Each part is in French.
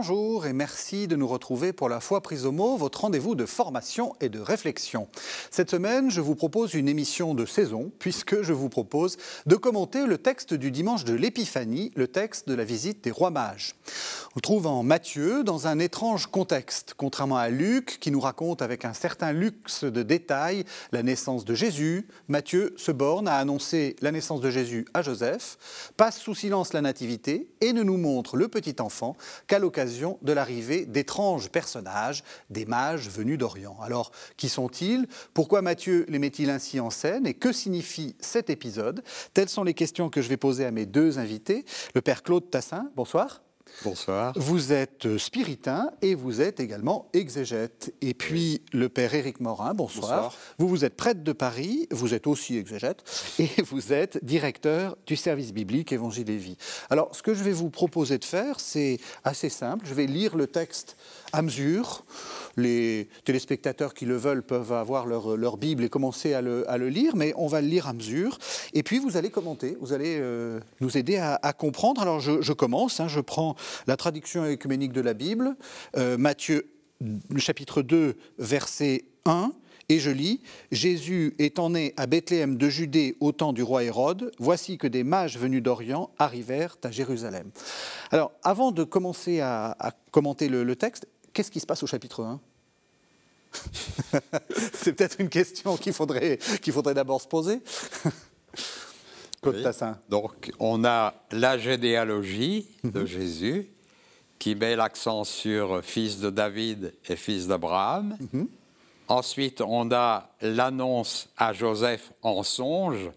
Bonjour et merci de nous retrouver pour la foi prise au mot, votre rendez-vous de formation et de réflexion. Cette semaine, je vous propose une émission de saison puisque je vous propose de commenter le texte du dimanche de l'Épiphanie, le texte de la visite des rois mages. On trouve en Matthieu dans un étrange contexte, contrairement à Luc qui nous raconte avec un certain luxe de détails la naissance de Jésus. Matthieu se borne à annoncer la naissance de Jésus à Joseph, passe sous silence la nativité et ne nous montre le petit enfant qu'à l'occasion de l'arrivée d'étranges personnages, des mages venus d'Orient. Alors, qui sont-ils? Pourquoi Matthieu les met-il ainsi en scène? Et que signifie cet épisode? Telles sont les questions que je vais poser à mes deux invités. Le père Claude Tassin, bonsoir. Bonsoir. Vous êtes spiritain et vous êtes également exégète. Et puis le père Éric Morin, bonsoir. Vous, vous êtes prêtre de Paris, vous êtes aussi exégète et vous êtes directeur du service biblique Évangile et Vie. Alors, ce que je vais vous proposer de faire, c'est assez simple. Je vais lire le texte à mesure. Les téléspectateurs qui le veulent peuvent avoir leur, Bible et commencer à le, lire, mais on va le lire à mesure. Et puis vous allez commenter, vous allez euh, nous aider à, comprendre. Alors je, commence, hein. je prends la traduction écuménique de la Bible, euh, Matthieu chapitre 2, verset 1. Et je lis, Jésus étant né à Bethléem de Judée au temps du roi Hérode, voici que des mages venus d'Orient arrivèrent à Jérusalem. Alors, avant de commencer à, commenter le texte, qu'est-ce qui se passe au chapitre 1 C'est peut-être une question qu'il faudrait, qu'il faudrait d'abord se poser. Côte Tassin. Donc, on a la généalogie de mhm. Jésus qui met l'accent sur fils de David et fils d'Abraham. Mhm. Ensuite, on a l'annonce à Joseph en songe.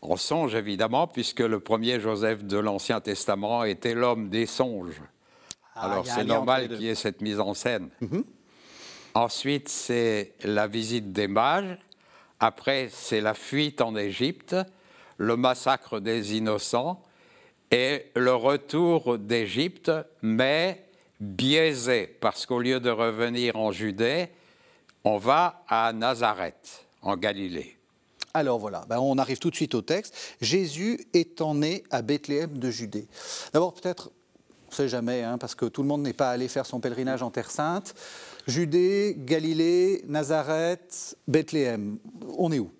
En songe, évidemment, puisque le premier Joseph de l'Ancien Testament était l'homme des songes. Ah, Alors c'est normal qu'il y ait cette mise en scène. Mhm. Ensuite, c'est la visite des mages. Après, c'est la fuite en Égypte, le massacre des innocents et le retour d'Égypte, mais biaisé, parce qu'au lieu de revenir en Judée, on va à Nazareth, en Galilée. Alors voilà, ben, on arrive tout de suite au texte. Jésus étant né à Bethléem de Judée. D'abord, peut-être sait jamais, hein, parce que tout le monde n'est pas allé faire son pèlerinage en Terre Sainte. Judée, Galilée, Nazareth, Bethléem, on est où?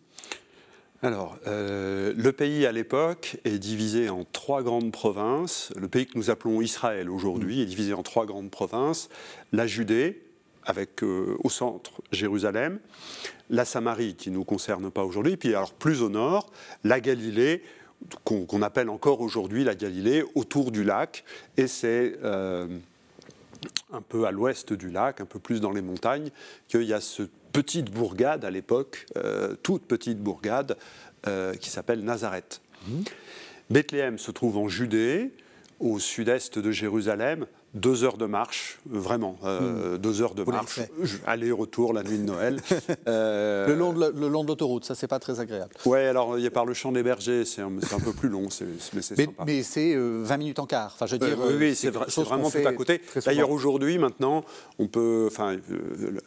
Alors, euh, le pays à l'époque est divisé en trois grandes provinces. Le pays que nous appelons Israël aujourd'hui est divisé en trois grandes provinces. La Judée, avec euh, au centre Jérusalem, la Samarie qui ne nous concerne pas aujourd'hui, puis alors plus au nord, la Galilée, qu'on appelle encore aujourd'hui la Galilée, autour du lac, et c'est euh, un peu à l'ouest du lac, un peu plus dans les montagnes, qu'il y a cette petite bourgade à l'époque, euh, toute petite bourgade, euh, qui s'appelle Nazareth. Mmh. Bethléem se trouve en Judée, au sud-est de Jérusalem, deux heures de marche, vraiment, euh, hmm. deux heures de marche, aller-retour la nuit de Noël. Euh, le long de l'autoroute, ça c'est pas très agréable. Oui, alors il y a par le champ des bergers, c'est un, peu plus long, mais c'est sympa. Mais c'est 20 euh, minutes en quart. Enfin, je veux dire, oui, c'est vraiment tout à côté. D'ailleurs, aujourd'hui, maintenant, on peut, enfin,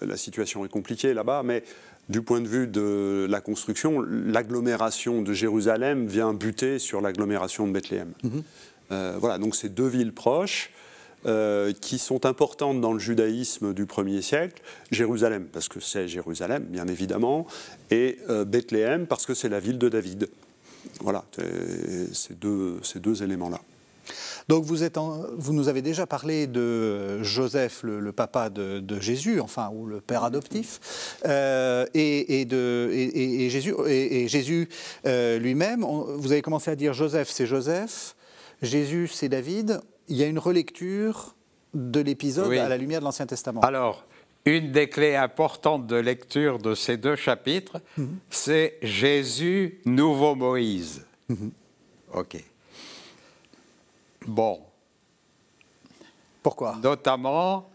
la situation est compliquée là-bas, mais du point de vue de la construction, l'agglomération de Jérusalem vient buter sur l'agglomération de Bethléem. Mhm. voilà, donc c'est deux villes proches. Euh, qui sont importantes dans le judaïsme du 1er siècle. Jérusalem, parce que c'est Jérusalem, bien évidemment, et euh, Bethléem, parce que c'est la ville de David. Voilà, ces deux, éléments-là. Donc vous, nous avez déjà parlé de Joseph, le, papa de, Jésus, enfin, ou le père adoptif, euh, et, Jésus lui-même. Vous avez commencé à dire Joseph, c'est Joseph, Jésus, c'est David il y a une relecture de l'épisode à la lumière de l'Ancien Testament. Alors, une des clés importantes de lecture de ces deux chapitres, mhm. c'est Jésus, nouveau Moïse. Mhm. OK. Bon. Pourquoi? Notamment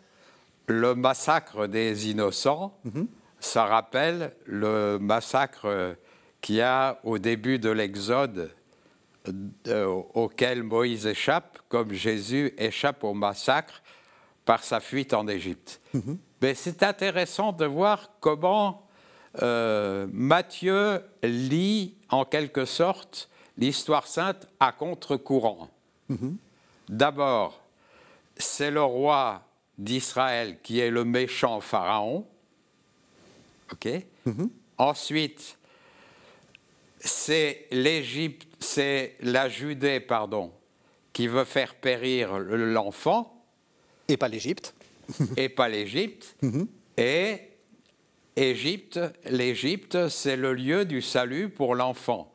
le massacre des innocents. Mhm. Ça rappelle le massacre qu'il y a au début de l'Exode auquel Moïse échappe, comme Jésus échappe au massacre par sa fuite en Égypte. Mhm. Mais c'est intéressant de voir comment euh, Matthieu lit en quelque sorte l'histoire sainte à contre-courant. Mhm. D'abord, c'est le roi d'Israël qui est le méchant pharaon. OK mhm. Ensuite, c'est l'Égypte, c'est la Judée, pardon, qui veut faire périr l'enfant. Et pas l'Égypte. et pas l'Égypte. Mhm. Et Égypte, l'Égypte, c'est le lieu du salut pour l'enfant,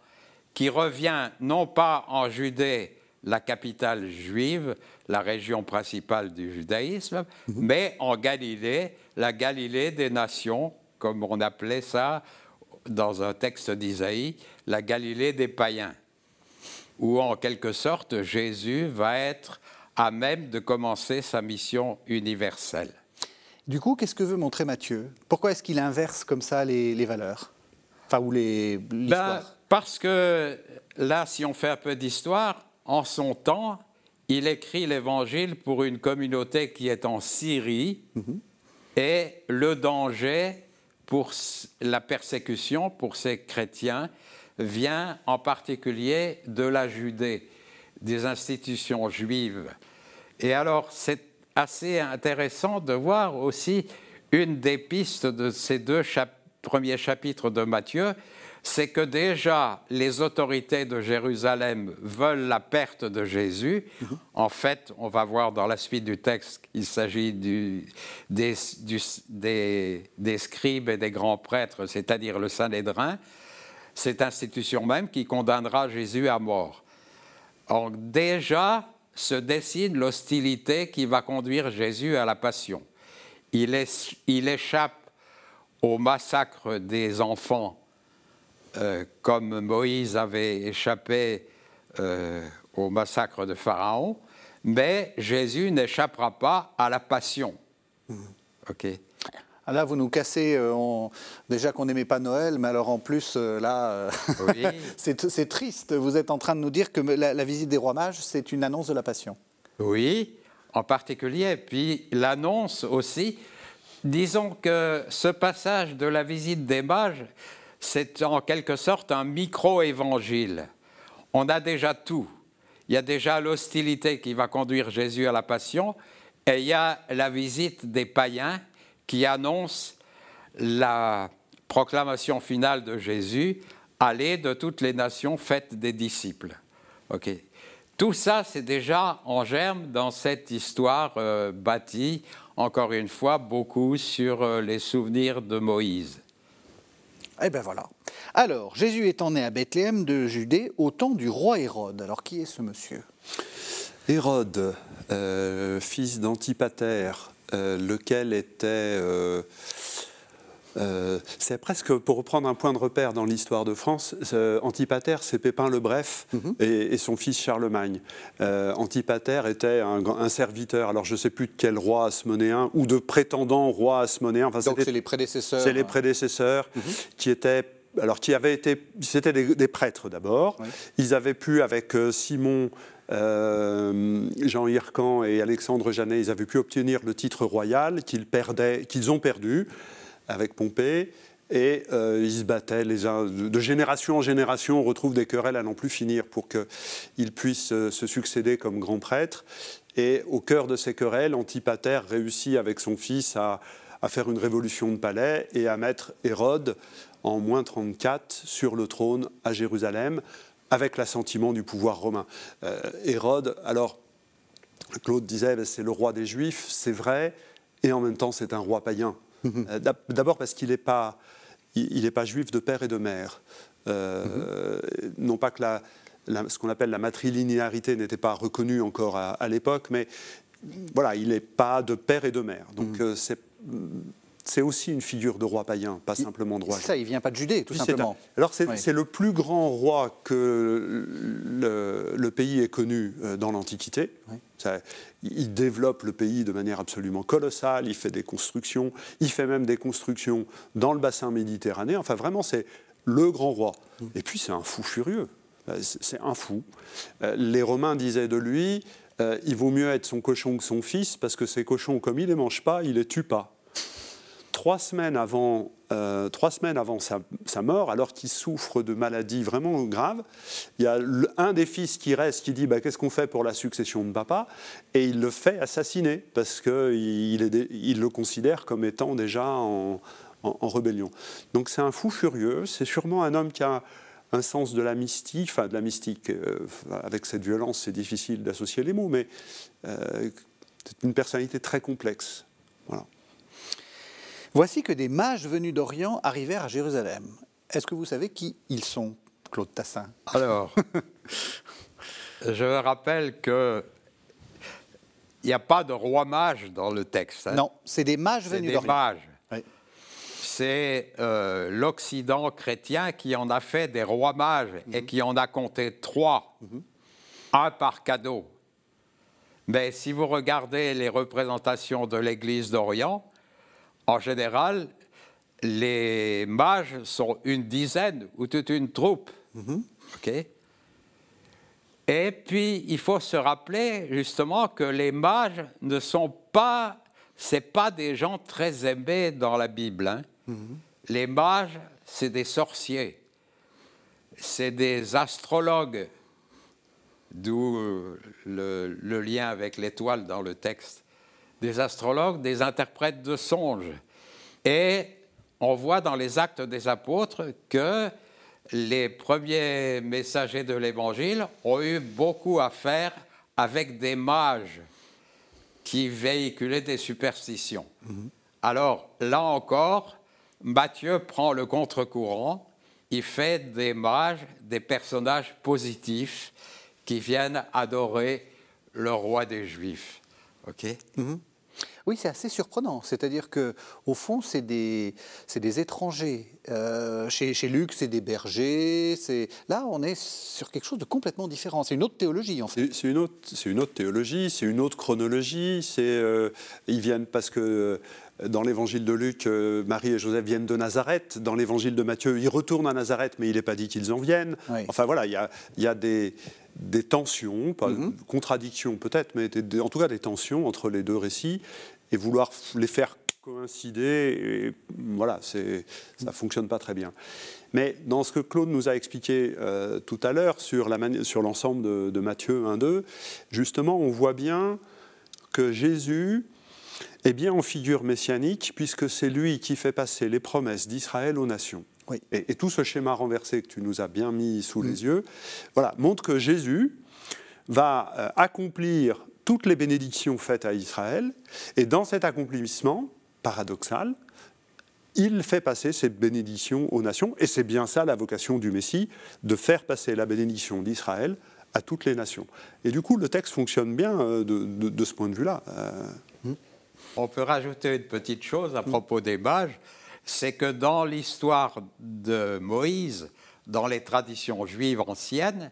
qui revient non pas en Judée, la capitale juive, la région principale du judaïsme, mhm. mais en Galilée, la Galilée des nations, comme on appelait ça dans un texte d'Isaïe, la Galilée des païens, où en quelque sorte Jésus va être à même de commencer sa mission universelle. Du coup, qu'est-ce que veut montrer Matthieu? Pourquoi est-ce qu'il inverse comme ça les, valeurs? Enfin, ou les, ben, Parce que là, si on fait un peu d'histoire, en son temps, il écrit l'évangile pour une communauté qui est en Syrie mhm. et le danger pour la persécution pour ces chrétiens vient en particulier de la Judée, des institutions juives. Et alors, c'est assez intéressant de voir aussi une des pistes de ces deux premiers chapitres de Matthieu, c'est que déjà les autorités de Jérusalem veulent la perte de Jésus. Mhm. En fait, on va voir dans la suite du texte qu'il s'agit des, des, scribes et des grands prêtres, c'est-à-dire le Sanhédrin, cette institution même qui condamnera Jésus à mort. Donc déjà se dessine l'hostilité qui va conduire Jésus à la passion. Il, il échappe au massacre des enfants euh, comme Moïse avait échappé euh, au massacre de Pharaon, mais Jésus n'échappera pas à la passion. Hmm. Ok. Ah, là, vous nous cassez, euh, déjà qu'on n'aimait pas Noël, mais alors en plus, là, c'est triste. Vous êtes en train de nous dire que la, la visite des rois mages, c'est une annonce de la passion. Oui, en particulier. Puis l'annonce aussi, disons que ce passage de la visite des mages, c'est en quelque sorte un micro-évangile. On a déjà tout. Il y a déjà l'hostilité qui va conduire Jésus à la passion, et il y a la visite des païens qui annonce la proclamation finale de Jésus, allez de toutes les nations, faites des disciples. Tout ça, c'est déjà en germe dans cette histoire euh, bâtie, encore une fois, beaucoup sur euh, les souvenirs de Moïse. Eh bien voilà. Alors, Jésus étant né à Bethléem de Judée au temps du roi Hérode. Alors, qui est ce monsieur? Hérode, euh, fils d'Antipater, euh, lequel était euh, euh, c'est presque, pour reprendre un point de repère dans l'histoire de France, Antipater, c'est Pépin le Bref mhm. et, son fils Charlemagne. Euh, Antipater était un, serviteur, alors je ne sais plus de quel roi asmonéen ou de prétendant roi asmonéen. Enfin, Donc c'est les prédécesseurs. C'est les prédécesseurs mhm. qui étaient alors qui avaient été, c'était des, prêtres d'abord. Ils avaient pu avec euh, Simon, Jean Hircan et Alexandre Janet, ils avaient pu obtenir le titre royal qu'ils perdaient, qu'ils ont perdu avec Pompée. Et euh, ils se battaient les uns, de génération en génération. On retrouve des querelles à n'en plus finir pour qu'ils puissent euh, se succéder comme grands prêtres. Et au cœur de ces querelles, Antipater réussit avec son fils à, faire une révolution de palais et à mettre Hérode en moins 34 sur le trône à Jérusalem avec l'assentiment du pouvoir romain. Euh, Hérode, alors Claude disait ben, c'est le roi des Juifs, c'est vrai, et en même temps c'est un roi païen. Euh, d'abord parce qu'il n'est pas, il, pas juif de père et de mère. Euh, non pas que la, ce qu'on appelle la matrilinéarité n'était pas reconnue encore à, l'époque, mais voilà, il n'est pas de père et de mère. Donc mhm. euh, c'est c'est aussi une figure de roi païen, pas simplement de roi. Ça, il vient pas de Judée, tout simplement. Alors c'est le plus grand roi que le, pays ait connu dans l'Antiquité. Il développe le pays de manière absolument colossale, il fait des constructions, il fait même des constructions dans le bassin méditerranéen. Enfin vraiment, c'est le grand roi. Mm. Et puis c'est un fou furieux. Euh, c'est un fou. Euh, les Romains disaient de lui, il vaut mieux être son cochon que son fils, parce que ses cochons, comme il ne les mange pas, il les tue pas. Trois semaines avant, euh, trois semaines avant sa, mort, alors qu'il souffre de maladies vraiment graves, il y a un des fils qui reste qui dit bah, Qu'est-ce qu'on fait pour la succession de papa? Et il le fait assassiner parce qu'il il le considère comme étant déjà en, rébellion. Donc c'est un fou furieux, c'est sûrement un homme qui a un sens de la mystique, enfin de la mystique, euh, avec cette violence, c'est difficile d'associer les mots, mais euh, c'est une personnalité très complexe. Voici que des mages venus d'Orient arrivèrent à Jérusalem. Est-ce que vous savez qui ils sont, Claude Tassin? Alors, je rappelle que il n'y a pas de roi mage dans le texte. Hein. Non, c'est des mages venus d'Orient. Mages. C'est euh, l'Occident chrétien qui en a fait des rois mages et mhm. qui en a compté trois, mhm. un par cadeau. Mais si vous regardez les représentations de l'Église d'Orient, en général, les mages sont une dizaine ou toute une troupe. Mhm. Et puis, il faut se rappeler justement que les mages ne sont pas, c'est pas des gens très aimés dans la Bible. Hein. Mhm. Les mages, c'est des sorciers, c'est des astrologues, d'où le, le lien avec l'étoile dans le texte des astrologues, des interprètes de songes. Et on voit dans les actes des apôtres que les premiers messagers de l'Évangile ont eu beaucoup à faire avec des mages qui véhiculaient des superstitions. Mhm. Alors, là encore, Matthieu prend le contre-courant, il fait des mages des personnages positifs qui viennent adorer le roi des Juifs. OK? Mhm. Oui, c'est assez surprenant. C'est-à-dire que, au fond, c'est des, des étrangers. Euh, chez, chez, Luc, c'est des bergers. Là, on est sur quelque chose de complètement différent. C'est une autre théologie, en fait. C'est une autre, c'est une autre théologie, c'est une autre chronologie. C'est, euh, ils viennent parce que euh, dans l'évangile de Luc, Marie et Joseph viennent de Nazareth. Dans l'évangile de Matthieu, ils retournent à Nazareth, mais il n'est pas dit qu'ils en viennent. Enfin voilà, il y a, y a des, des tensions, pas mm contradictions peut-être, mais en tout cas des tensions entre les deux récits et vouloir les faire coïncider, voilà, ça ne fonctionne pas très bien. Mais dans ce que Claude nous a expliqué euh, tout à l'heure sur l'ensemble de, de, Matthieu 1-2, justement, on voit bien que Jésus est bien en figure messianique, puisque c'est lui qui fait passer les promesses d'Israël aux nations. Et, tout ce schéma renversé que tu nous as bien mis sous les mm. yeux, voilà, montre que Jésus va euh, accomplir toutes les bénédictions faites à Israël. Et dans cet accomplissement paradoxal, il fait passer ces bénédictions aux nations. Et c'est bien ça la vocation du Messie, de faire passer la bénédiction d'Israël à toutes les nations. Et du coup, le texte fonctionne bien euh, de, ce point de vue-là. Euh, On peut rajouter une petite chose à propos des mages, c'est que dans l'histoire de Moïse, dans les traditions juives anciennes,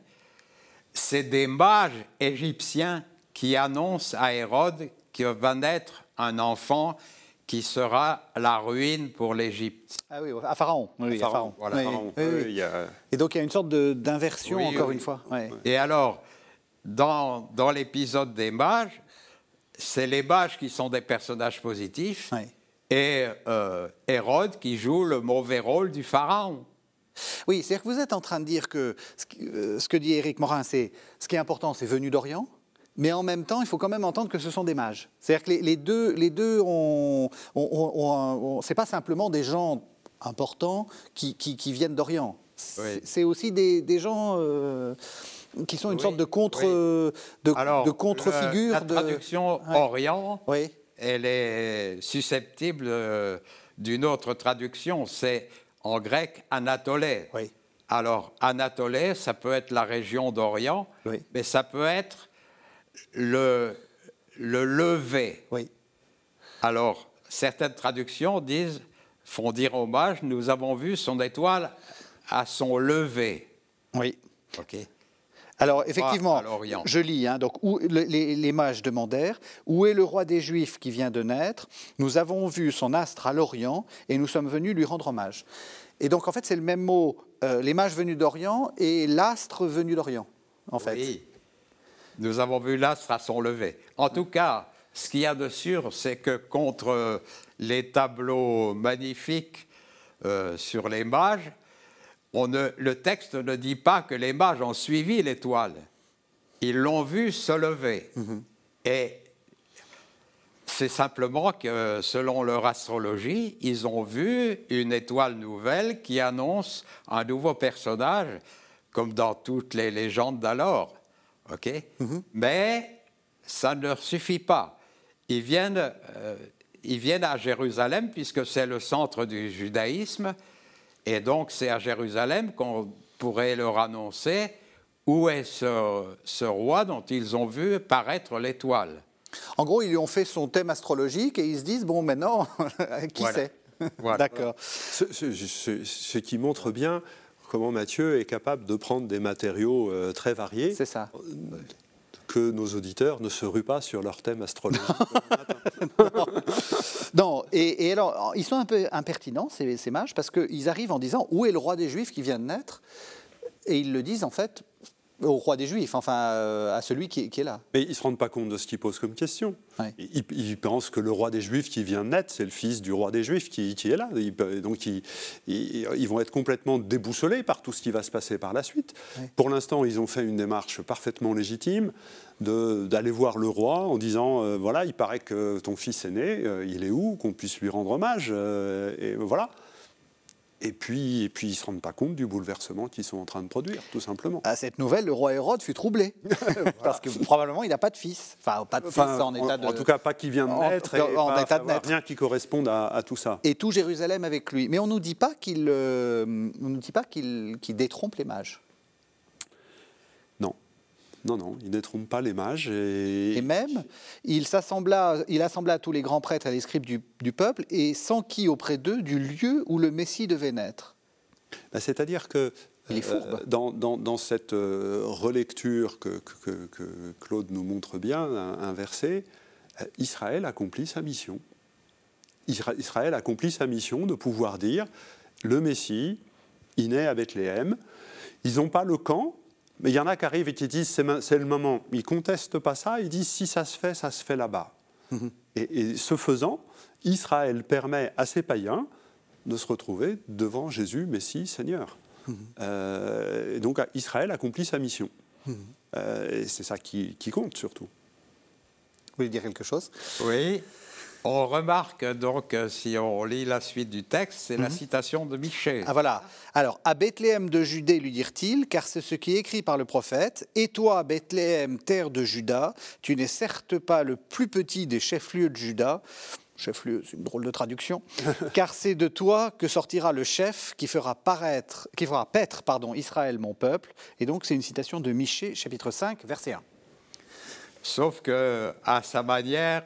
c'est des mages égyptiens qui annonce à Hérode qu'il va naître un enfant qui sera la ruine pour l'Égypte. Ah oui, à Pharaon. Oui, à Pharaon. Voilà, Et donc il y a une sorte d'inversion, encore une fois. Et alors, dans, dans l'épisode des mages, c'est les mages qui sont des personnages positifs et euh, Hérode qui joue le mauvais rôle du Pharaon. Oui, c'est-à-dire que vous êtes en train de dire que ce, euh, ce que dit Éric Morin, c'est ce qui est important, c'est venu d'Orient, mais en même temps, il faut quand même entendre que ce sont des mages. C'est-à-dire que les, deux, les deux c'est pas simplement des gens importants qui, qui, viennent d'Orient. C'est aussi des, des gens euh, qui sont une sorte de contre, de, de contre-figure. La traduction Orient, oui. elle est susceptible euh, d'une autre traduction. C'est en grec Anatolée. Oui. Alors, Anatolée, ça peut être la région d'Orient, mais ça peut être le, le lever. Oui. Alors, certaines traductions disent, font dire hommage, nous avons vu son étoile à son lever. Oui. OK. Alors, effectivement, je lis, hein, donc, où, les, les, mages demandèrent Où est le roi des Juifs qui vient de naître? Nous avons vu son astre à l'Orient et nous sommes venus lui rendre hommage. Et donc, en fait, c'est le même mot, euh, les mages venus d'Orient et l'astre venu d'Orient, en fait. Nous avons vu l'astre à son lever. En tout cas, ce qu'il y a de sûr, c'est que contre les tableaux magnifiques euh, sur les mages, on le texte ne dit pas que les mages ont suivi l'étoile. Ils l'ont vu se lever. Mhm. Et c'est simplement que, selon leur astrologie, ils ont vu une étoile nouvelle qui annonce un nouveau personnage, comme dans toutes les légendes d'alors. OK? Mhm. Mais ça ne leur suffit pas. Ils viennent, euh, ils viennent à Jérusalem, puisque c'est le centre du judaïsme, et donc c'est à Jérusalem qu'on pourrait leur annoncer où est ce, ce roi dont ils ont vu paraître l'étoile. En gros, ils lui ont fait son thème astrologique et ils se disent bon, maintenant, qui sait D'accord. Ce, qui montre bien comment Mathieu est capable de prendre des matériaux euh, très variés. C'est ça. Que nos auditeurs ne se ruent pas sur leur thème astrologique. non, et, alors, ils sont un peu impertinents, ces, ces mages, parce qu'ils arrivent en disant où est le roi des Juifs qui vient de naître Et ils le disent en fait au roi des Juifs, enfin euh, à celui qui, est là. Mais ils ne se rendent pas compte de ce qu'ils posent comme question. Ils, pensent que le roi des Juifs qui vient de naître, c'est le fils du roi des Juifs qui, est là. donc ils, vont être complètement déboussolés par tout ce qui va se passer par la suite. Pour l'instant, ils ont fait une démarche parfaitement légitime d'aller voir le roi en disant euh, voilà, il paraît que ton fils est né, euh, il est où, qu'on puisse lui rendre hommage. et voilà. Et puis, et puis ils ne se rendent pas compte du bouleversement qu'ils sont en train de produire, tout simplement. À cette nouvelle, le roi Hérode fut troublé. Parce que probablement, il n'a pas de fils. Enfin, pas de fils en, état de... En tout cas, pas qui vient de naître. En, et état de naître. Rien qui corresponde à, tout ça. Et tout Jérusalem avec lui. Mais on ne nous dit pas qu'il euh, détrompe les mages. Non, non, il ne pas les mages. Et, même, il, s'assembla, il assembla tous les grands prêtres et les scribes du, peuple et s'enquit auprès d'eux du lieu où le Messie devait naître. Ben, c'est-à-dire que euh, dans, cette euh, relecture que, Claude nous montre bien, un, verset, euh, Israël accomplit sa mission. Israël accomplit sa mission de pouvoir dire le Messie, il naît à Bethléem. Ils n'ont pas le camp, mais il y en a qui arrivent et qui disent c'est le moment. Ils ne contestent pas ça, ils disent si ça se fait, ça se fait là-bas. Mhm. Et, ce faisant, Israël permet à ses païens de se retrouver devant Jésus, Messie, Seigneur. Mhm. Euh, et donc Israël accomplit sa mission. Mhm. Euh, et c'est ça qui, qui compte surtout. Vous voulez dire quelque chose? Oui. On remarque donc, euh, si on lit la suite du texte, c'est la mhm. citation de Michée. Ah voilà. Alors, à Bethléem de Judée, lui dirent-ils, car c'est ce qui est écrit par le prophète. Et toi, Bethléem, terre de Juda, tu n'es certes pas le plus petit des chefs-lieux de Juda. Chef-lieu, c'est une drôle de traduction. car c'est de toi que sortira le chef qui fera paraître, qui fera paître, pardon, Israël, mon peuple. Et donc, c'est une citation de Michée, chapitre 5, verset 1. Sauf que, à sa manière,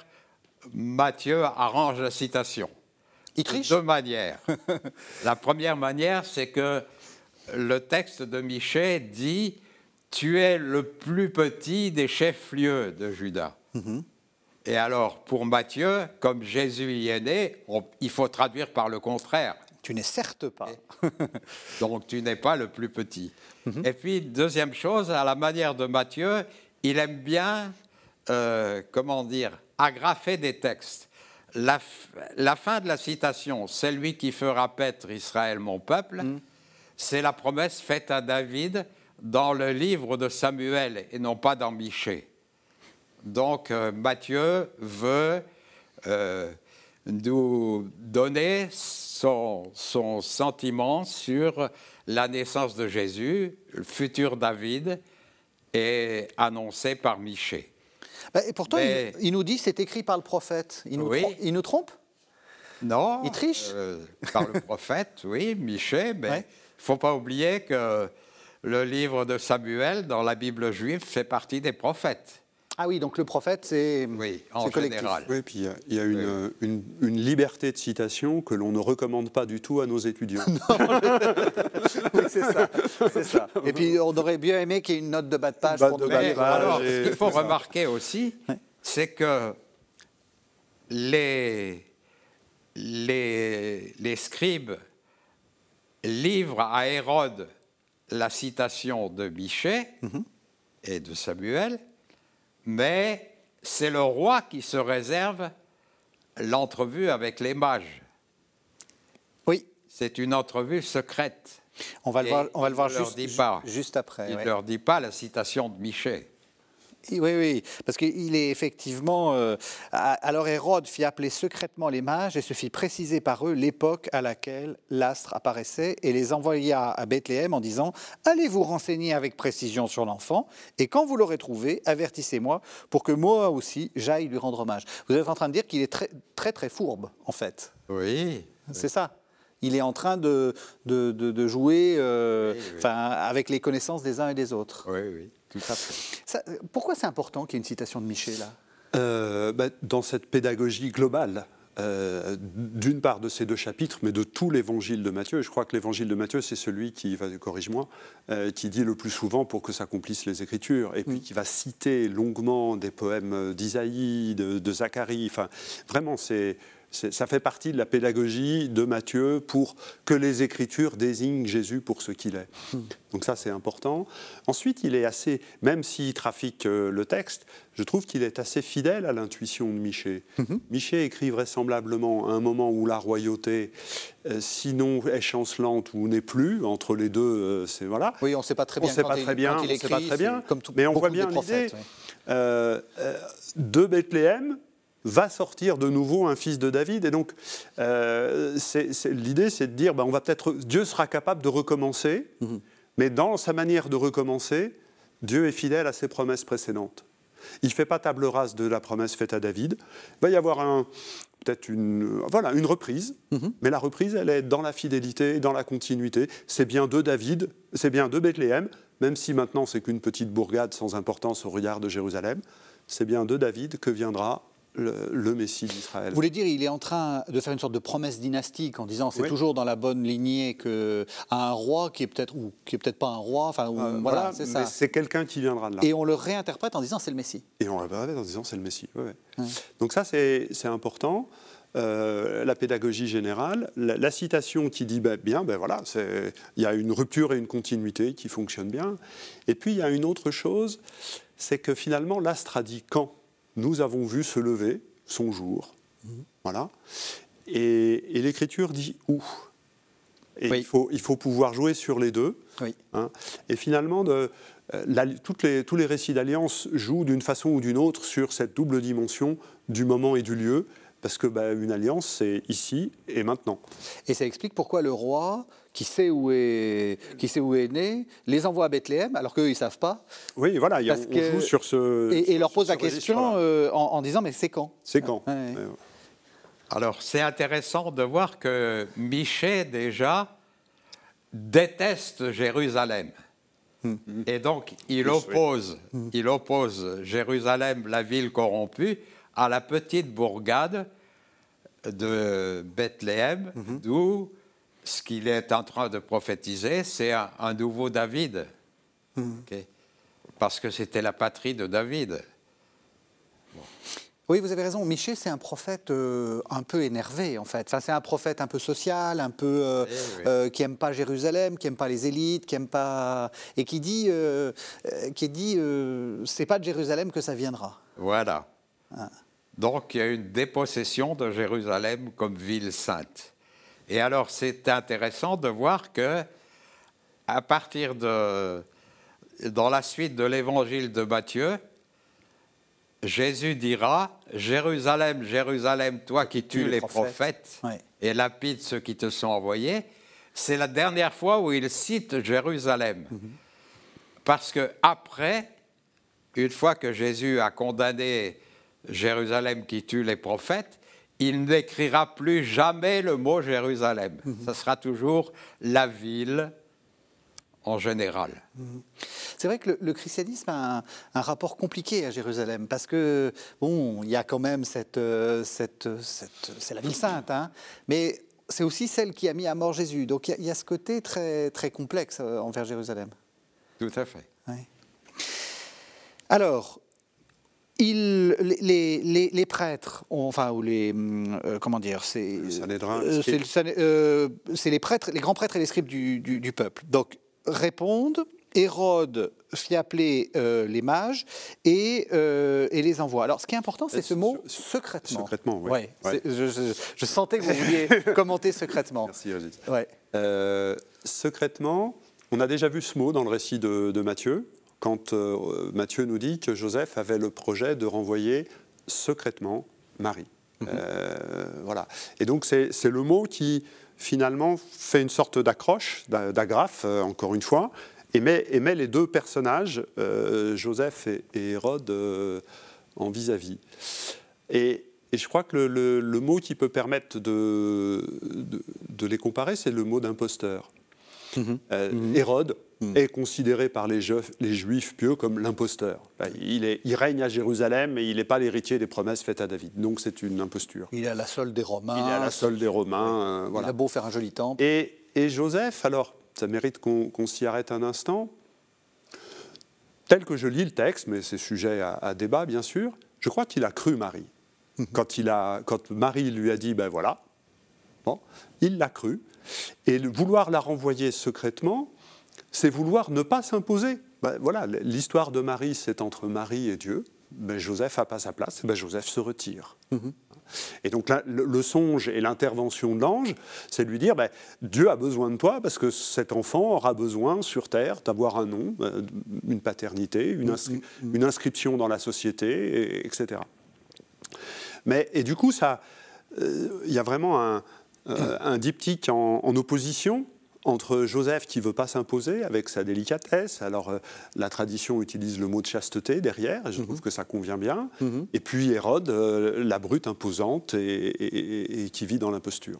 Matthieu arrange la citation. Il triche De deux manières. la première manière, c'est que le texte de Michée dit Tu es le plus petit des chefs-lieux de Juda. Mhm. Et alors, pour Matthieu, comme Jésus y est né, il faut traduire par le contraire. Tu n'es certes pas. Donc, tu n'es pas le plus petit. Mhm. Et puis, deuxième chose, à la manière de Matthieu, il aime bien, euh, comment dire, agrafé des textes. La, fin de la citation, c'est lui qui fera paître Israël, mon peuple, mm. c'est la promesse faite à David dans le livre de Samuel et non pas dans Michée. Donc euh, Matthieu veut euh, nous donner son, son, sentiment sur la naissance de Jésus, le futur David, et annoncé par Michée. Bah, et pourtant, il, nous dit c'est écrit par le prophète. Il nous, trompe, il nous trompe? Non. Il triche? euh, Par le prophète, oui, Michel, mais il ne faut pas oublier que le livre de Samuel dans la Bible juive fait partie des prophètes. Ah oui, donc le prophète, c'est oui, en général. Oui, puis il y a, une, une, liberté de citation que l'on ne recommande pas du tout à nos étudiants. oui, c'est ça, ça, Et puis on aurait bien aimé qu'il y ait une note de bas de page. pour de alors, ce qu'il faut remarquer aussi, c'est que les, les, les scribes livrent à Hérode la citation de Michée mhm. et de Samuel, mais c'est le roi qui se réserve l'entrevue avec les mages. Oui. C'est une entrevue secrète. On va le voir, on va le voir juste, juste, après. Il ne leur dit pas la citation de Michel. Oui, oui, parce qu'il est effectivement. Euh, alors Hérode fit appeler secrètement les mages et se fit préciser par eux l'époque à laquelle l'astre apparaissait et les envoya à Bethléem en disant Allez vous renseigner avec précision sur l'enfant et quand vous l'aurez trouvé, avertissez-moi pour que moi aussi j'aille lui rendre hommage. Vous êtes en train de dire qu'il est très, très, très fourbe, en fait. Oui. C'est ça il est en train de, de, jouer euh, avec les connaissances des uns et des autres. Oui, oui pourquoi c'est important qu'il y ait une citation de Michel là? Euh, bah, Dans cette pédagogie globale, euh, d'une part de ces deux chapitres, mais de tout l'évangile de Matthieu. je crois que l'évangile de Matthieu, c'est celui qui, corrige-moi, euh, qui dit le plus souvent pour que s'accomplissent les Écritures, et puis qui va citer longuement des poèmes d'Isaïe, de, de Zacharie. Enfin, vraiment, c'est ça fait partie de la pédagogie de Matthieu pour que les Écritures désignent Jésus pour ce qu'il est. Donc ça, c'est important. Ensuite, il est assez, même s'il trafique euh, le texte, je trouve qu'il est assez fidèle à l'intuition de Miché. Hmm. Miché écrit vraisemblablement à un moment où la royauté, euh, sinon est chancelante ou n'est plus, entre les deux, euh, c'est voilà. Oui, on ne sait pas très bien. On ne sait pas très bien, on sait pas très bien, mais on voit bien l'idée de Bethléem va sortir de nouveau un fils de David. Et donc, euh, l'idée, c'est de dire, ben, on va peut-être, Dieu sera capable de recommencer, mhm. mais dans sa manière de recommencer, Dieu est fidèle à ses promesses précédentes. Il ne fait pas table rase de la promesse faite à David. Il va y avoir un, peut-être une, voilà, une reprise, mhm. mais la reprise, elle est dans la fidélité, dans la continuité. C'est bien de David, c'est bien de Bethléem, même si maintenant c'est qu'une petite bourgade sans importance au regard de Jérusalem. C'est bien de David que viendra le, Messie d'Israël. Vous voulez dire, il est en train de faire une sorte de promesse dynastique en disant c'est toujours dans la bonne lignée que un roi qui est peut-être ou qui est peut-être pas un roi, enfin euh, voilà, c'est ça. C'est quelqu'un qui viendra de là. Et on le réinterprète en disant c'est le Messie. Et on le réinterprète en disant c'est le Messie. Donc ça c'est important. Euh, la pédagogie générale, la, citation qui dit ben, bien, ben voilà, il y a une rupture et une continuité qui fonctionnent bien. Et puis il y a une autre chose, c'est que finalement l'astre a dit quand? Nous avons vu se lever son jour. Voilà. Et, l'Écriture dit où? Et il, faut, il faut pouvoir jouer sur les deux. Hein. Et finalement, de, euh, toutes les, tous les récits d'alliance jouent d'une façon ou d'une autre sur cette double dimension du moment et du lieu parce que bah, une alliance, c'est ici et maintenant. Et ça explique pourquoi le roi, qui sait où est, qui sait où est né, les envoie à Bethléem, alors qu'eux, ils ne savent pas. Oui, voilà, on, joue sur ce... Et, leur pose la question euh, en, disant, mais c'est quand? C'est quand Alors, c'est intéressant de voir que Michel, déjà, déteste Jérusalem. Hmm. Et donc, il oppose, il oppose Jérusalem, la ville corrompue, à la petite bourgade de Bethléem, mhm. d'où ce qu'il est en train de prophétiser, c'est un, nouveau David. Mhm. Parce que c'était la patrie de David. Oui, vous avez raison. Michel, c'est un prophète euh, un peu énervé, en fait. Enfin, c'est un prophète un peu social, un peu euh, eh euh, qui aime pas Jérusalem, qui aime pas les élites, qui aime pas et qui dit, qui dit, c'est pas de Jérusalem que ça viendra. Voilà. Donc il y a une dépossession de Jérusalem comme ville sainte. Et alors c'est intéressant de voir que à partir de dans la suite de l'évangile de Matthieu, Jésus dira Jérusalem, Jérusalem, toi qui tues les, prophètes, et lapides ceux qui te sont envoyés. C'est la dernière fois où il cite Jérusalem. Mhm. Parce que après, une fois que Jésus a condamné Jérusalem qui tue les prophètes, il n'écrira plus jamais le mot Jérusalem. Ce mhm. sera toujours la ville en général. Mhm. C'est vrai que le, christianisme a un, rapport compliqué à Jérusalem parce que, bon, il y a quand même cette. Euh, cette, c'est la ville sainte, hein, mais c'est aussi celle qui a mis à mort Jésus. Donc il y, a ce côté très, très complexe euh, envers Jérusalem. Tout à fait. Alors, il, les, prêtres, enfin, ou les. Euh, comment dire C'est euh, euh, les prêtres, les grands prêtres et les scribes du, peuple. Donc, répondent Hérode fait appeler euh, les mages et, et, les envoie. Alors, ce qui est important, c'est ce mot secrètement. Secrètement, oui. Ouais, je, sentais que vous vouliez commenter secrètement. Merci, Ouais. Secrètement, on a déjà vu ce mot dans le récit de, de Matthieu, quand Matthieu nous dit que Joseph avait le projet de renvoyer secrètement Marie. Mhm. voilà. Et donc, c'est le mot qui, finalement, fait une sorte d'accroche, d'agrafe, encore une fois, et met, les deux personnages, euh, Joseph et, Hérode, euh, en vis-à-vis. Et, je crois que le, mot qui peut permettre de, de, les comparer, c'est le mot d'imposteur. Mhm. Euh, mhm. Hérode mhm. est considéré par les, juifs, les juifs pieux comme l'imposteur. Il, est, il règne à Jérusalem, mais il n'est pas l'héritier des promesses faites à David. Donc c'est une imposture. Il est à la solde des Romains. Il est à la solde des Romains. voilà. Il a beau faire un joli temple. Et, et Joseph, alors, ça mérite qu'on s'y arrête un instant. Tel que je lis le texte, mais c'est sujet à, débat bien sûr, je crois qu'il a cru Marie. Mhm. Quand, il a, quand Marie lui a dit, ben voilà, bon, il l'a cru. Et vouloir la renvoyer secrètement, c'est vouloir ne pas s'imposer. Ben voilà, l'histoire de Marie, c'est entre Marie et Dieu. Ben Joseph n'a pas sa place, ben Joseph se retire. Mhm. Et donc le, songe et l'intervention de l'ange, c'est lui dire, Dieu a besoin de toi parce que cet enfant aura besoin sur Terre d'avoir un nom, euh, une paternité, une, mm, mm, mm. inscription dans la société, etc. Mais, et du coup, euh, il y a vraiment un, euh, diptyque en opposition entre Joseph qui veut pas s'imposer avec sa délicatesse, alors euh, la tradition utilise le mot de chasteté derrière, et je trouve mhm. que ça convient bien, mhm. et puis Hérode, euh, la brute imposante et qui vit dans l'imposture.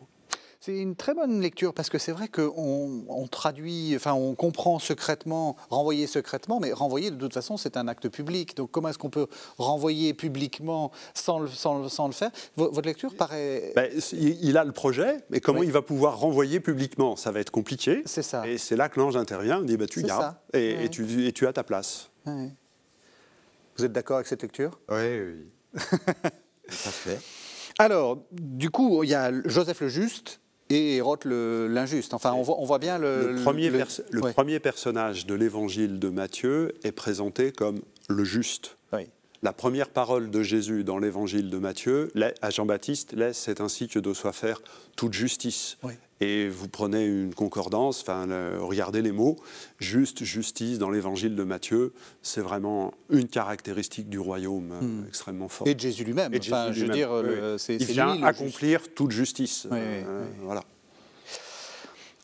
C'est une très bonne lecture parce que c'est vrai qu'on on traduit, enfin on comprend secrètement, renvoyer secrètement, mais renvoyer de toute façon c'est un acte public. Donc comment est-ce qu'on peut renvoyer publiquement sans le, sans, sans le faire? Votre lecture paraît... Ben, il a le projet, mais comment il va pouvoir renvoyer publiquement? Ça va être compliqué. C'est ça. Et c'est là que l'ange intervient, il dit bah, tu gardes et, tu, et, tu, as ta place. Vous êtes d'accord avec cette lecture? Oui, oui. Tout à fait. Alors, du coup, il y a Joseph le Juste, et Hérode l'injuste. Enfin, on voit, on voit, bien le. Le premier, le, premier personnage de l'évangile de Matthieu est présenté comme le juste. La première parole de Jésus dans l'évangile de Matthieu à Jean-Baptiste laisse c'est ainsi que doit soit faire toute justice. Et vous prenez une concordance, enfin, regardez les mots, juste, justice dans l'évangile de Matthieu, c'est vraiment une caractéristique du royaume euh, hmm. extrêmement forte. Et de Jésus lui-même. Enfin, je veux dire, c'est Il vient accomplir toute justice. Euh, voilà.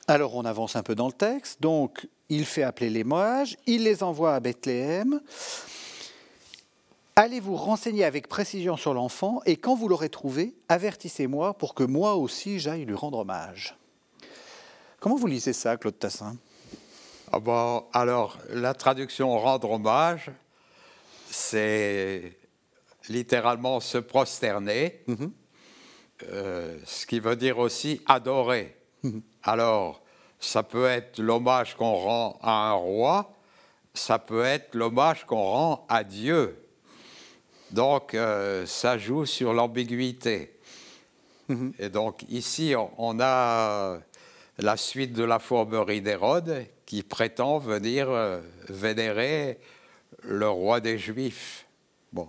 Alors on avance un peu dans le texte. Donc il fait appeler les moages, il les envoie à Bethléem. Allez vous renseigner avec précision sur l'enfant et quand vous l'aurez trouvé, avertissez-moi pour que moi aussi j'aille lui rendre hommage. Comment vous lisez ça, Claude Tassin? Ah bon, Alors, la traduction rendre hommage, c'est littéralement se prosterner, mhm. euh, ce qui veut dire aussi adorer. Mhm. Alors, ça peut être l'hommage qu'on rend à un roi, ça peut être l'hommage qu'on rend à Dieu. Donc, euh, ça joue sur l'ambiguïté. Mhm. Et donc, ici, on a la suite de la fourberie d'Hérode qui prétend venir euh, vénérer le roi des Juifs. Bon.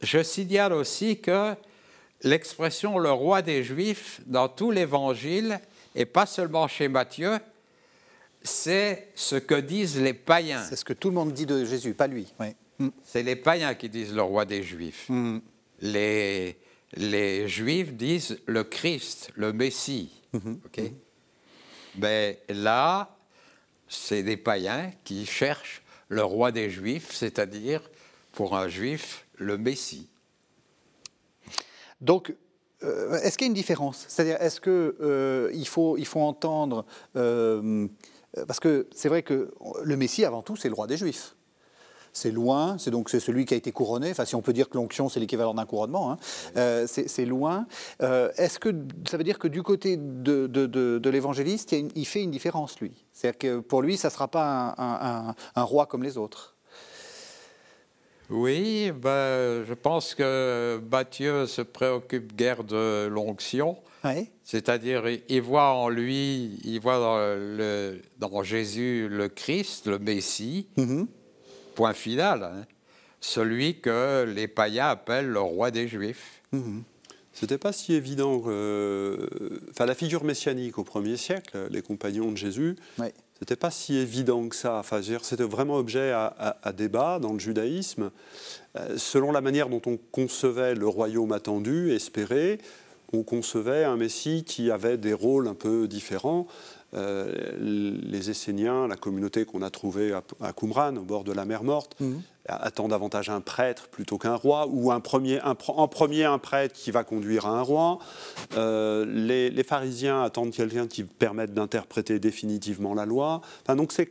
Je signale aussi que l'expression le roi des Juifs dans tout l'évangile, et pas seulement chez Matthieu, c'est ce que disent les païens. C'est ce que tout le monde dit de Jésus, pas lui. Mm. C'est les païens qui disent le roi des Juifs. Mm. Les, les Juifs disent le Christ, le Messie. Mhm. Mhm. Ben, là, c'est des païens qui cherchent le roi des Juifs, c'est-à-dire, pour un Juif, le Messie. Donc, euh, est-ce qu'il y a une différence? C'est-à-dire, est-ce qu'il euh, faut, il faut entendre... Euh, parce que c'est vrai que le Messie, avant tout, c'est le roi des Juifs c'est loin, c'est donc c'est celui qui a été couronné. Enfin, si on peut dire que l'onction c'est l'équivalent d'un couronnement, hein. euh, c'est loin. Euh, est-ce que ça veut dire que du côté de, l'évangéliste, il, fait une différence lui? C'est-à-dire que pour lui, ça ne sera pas un, roi comme les autres? Oui, ben, je pense que Matthieu se préoccupe guère de l'onction. C'est-à-dire, il voit en lui, il voit dans, le, dans Jésus le Christ, le Messie, mm-hmm. Point final, hein. celui que les païens appellent le roi des Juifs. Mm-hmm. C'était pas si évident. Enfin, la figure messianique au premier siècle, les compagnons de Jésus, c'était pas si évident que ça. Enfin, c'était vraiment objet à, débat dans le judaïsme. Euh, selon la manière dont on concevait le royaume attendu, espéré, on concevait un Messie qui avait des rôles un peu différents. Euh, les Esséniens, la communauté qu'on a trouvée à, Qumran, au bord de la mer Morte, mhm. attend davantage un prêtre plutôt qu'un roi, ou un premier, en premier un prêtre qui va conduire à un roi. Euh, les, pharisiens attendent quelqu'un qui permette d'interpréter définitivement la loi. Enfin, donc, c'est,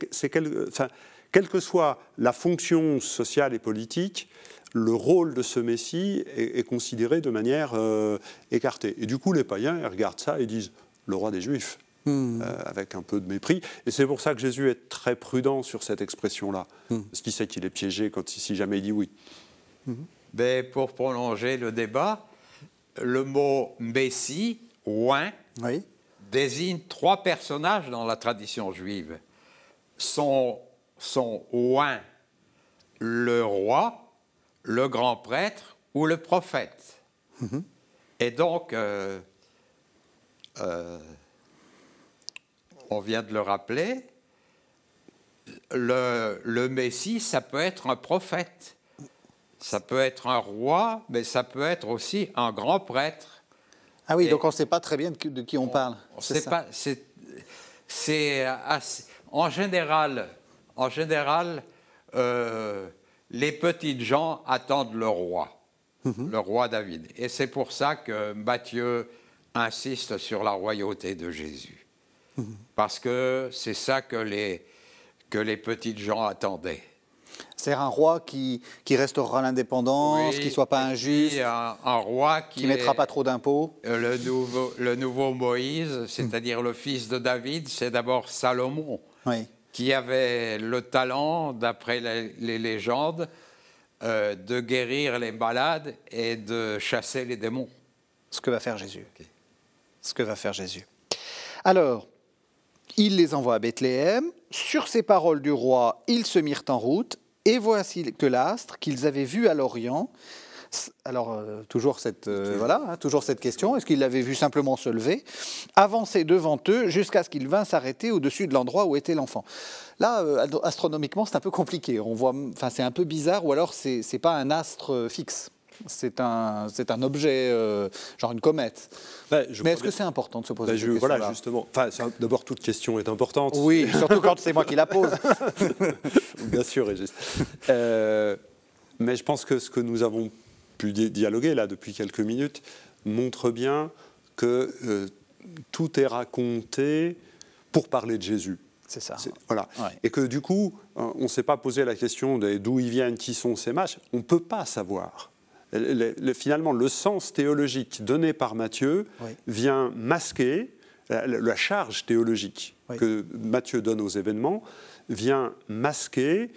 enfin, quelle que soit la fonction sociale et politique, le rôle de ce Messie est, considéré de manière euh, écartée. Et du coup, les païens ils regardent ça et disent le roi des Juifs. Hmm. Euh, avec un peu de mépris. Et c'est pour ça que Jésus est très prudent sur cette expression-là, hmm. parce qu'il sait qu'il est piégé quand, si jamais il dit oui. Mais pour prolonger le débat, le mot Messie, oin, désigne trois personnages dans la tradition juive. Son, son oin, le roi, le grand prêtre ou le prophète. Et donc, euh, euh, on vient de le rappeler, le, Messie, ça peut être un prophète, ça peut être un roi, mais ça peut être aussi un grand prêtre. Ah oui, donc on ne sait pas très bien de qui, on, parle. C'est pas, c'est, en général, en général, euh, les petites gens attendent le roi, mhm. le roi David, et c'est pour ça que Matthieu insiste sur la royauté de Jésus. Parce que c'est ça que les, que les petites gens attendaient. C'est un roi qui, qui restaurera l'indépendance, qui ne soit pas injuste, un, un, roi qui ne mettra pas trop d'impôts. Euh, le nouveau, le nouveau Moïse, c'est-à-dire le fils de David, c'est d'abord Salomon, qui avait le talent, d'après les, légendes, euh, de guérir les malades et de chasser les démons. Ce que va faire Jésus. Ce que va faire Jésus. Alors, il les envoie à Bethléem. Sur ces paroles du roi, ils se mirent en route. Et voici que l'astre qu'ils avaient vu à l'Orient, alors euh, toujours cette euh, voilà, hein, toujours cette question est-ce qu'ils l'avaient vu simplement se lever, avancer devant eux jusqu'à ce qu'il vint s'arrêter au-dessus de l'endroit où était l'enfant? Là, euh, astronomiquement, c'est un peu compliqué. On voit, enfin, c'est un peu bizarre, ou alors c'est n'est pas un astre fixe c'est un, c'est un objet, euh, genre une comète. Bah, Mais est-ce que c'est important de se poser bah, cette question Voilà, justement. Enfin, d'abord, toute question est importante. Oui, surtout quand c'est moi qui la pose. Bien sûr, Régis. Euh, mais je pense que ce que nous avons pu dialoguer là depuis quelques minutes montre bien que euh, tout est raconté pour parler de Jésus. C'est ça. Voilà. Et que du coup, on ne s'est pas posé la question d'où ils viennent, qui sont ces matchs. On ne peut pas savoir finalement, le sens théologique donné par Matthieu vient masquer la, charge théologique que Matthieu donne aux événements, vient masquer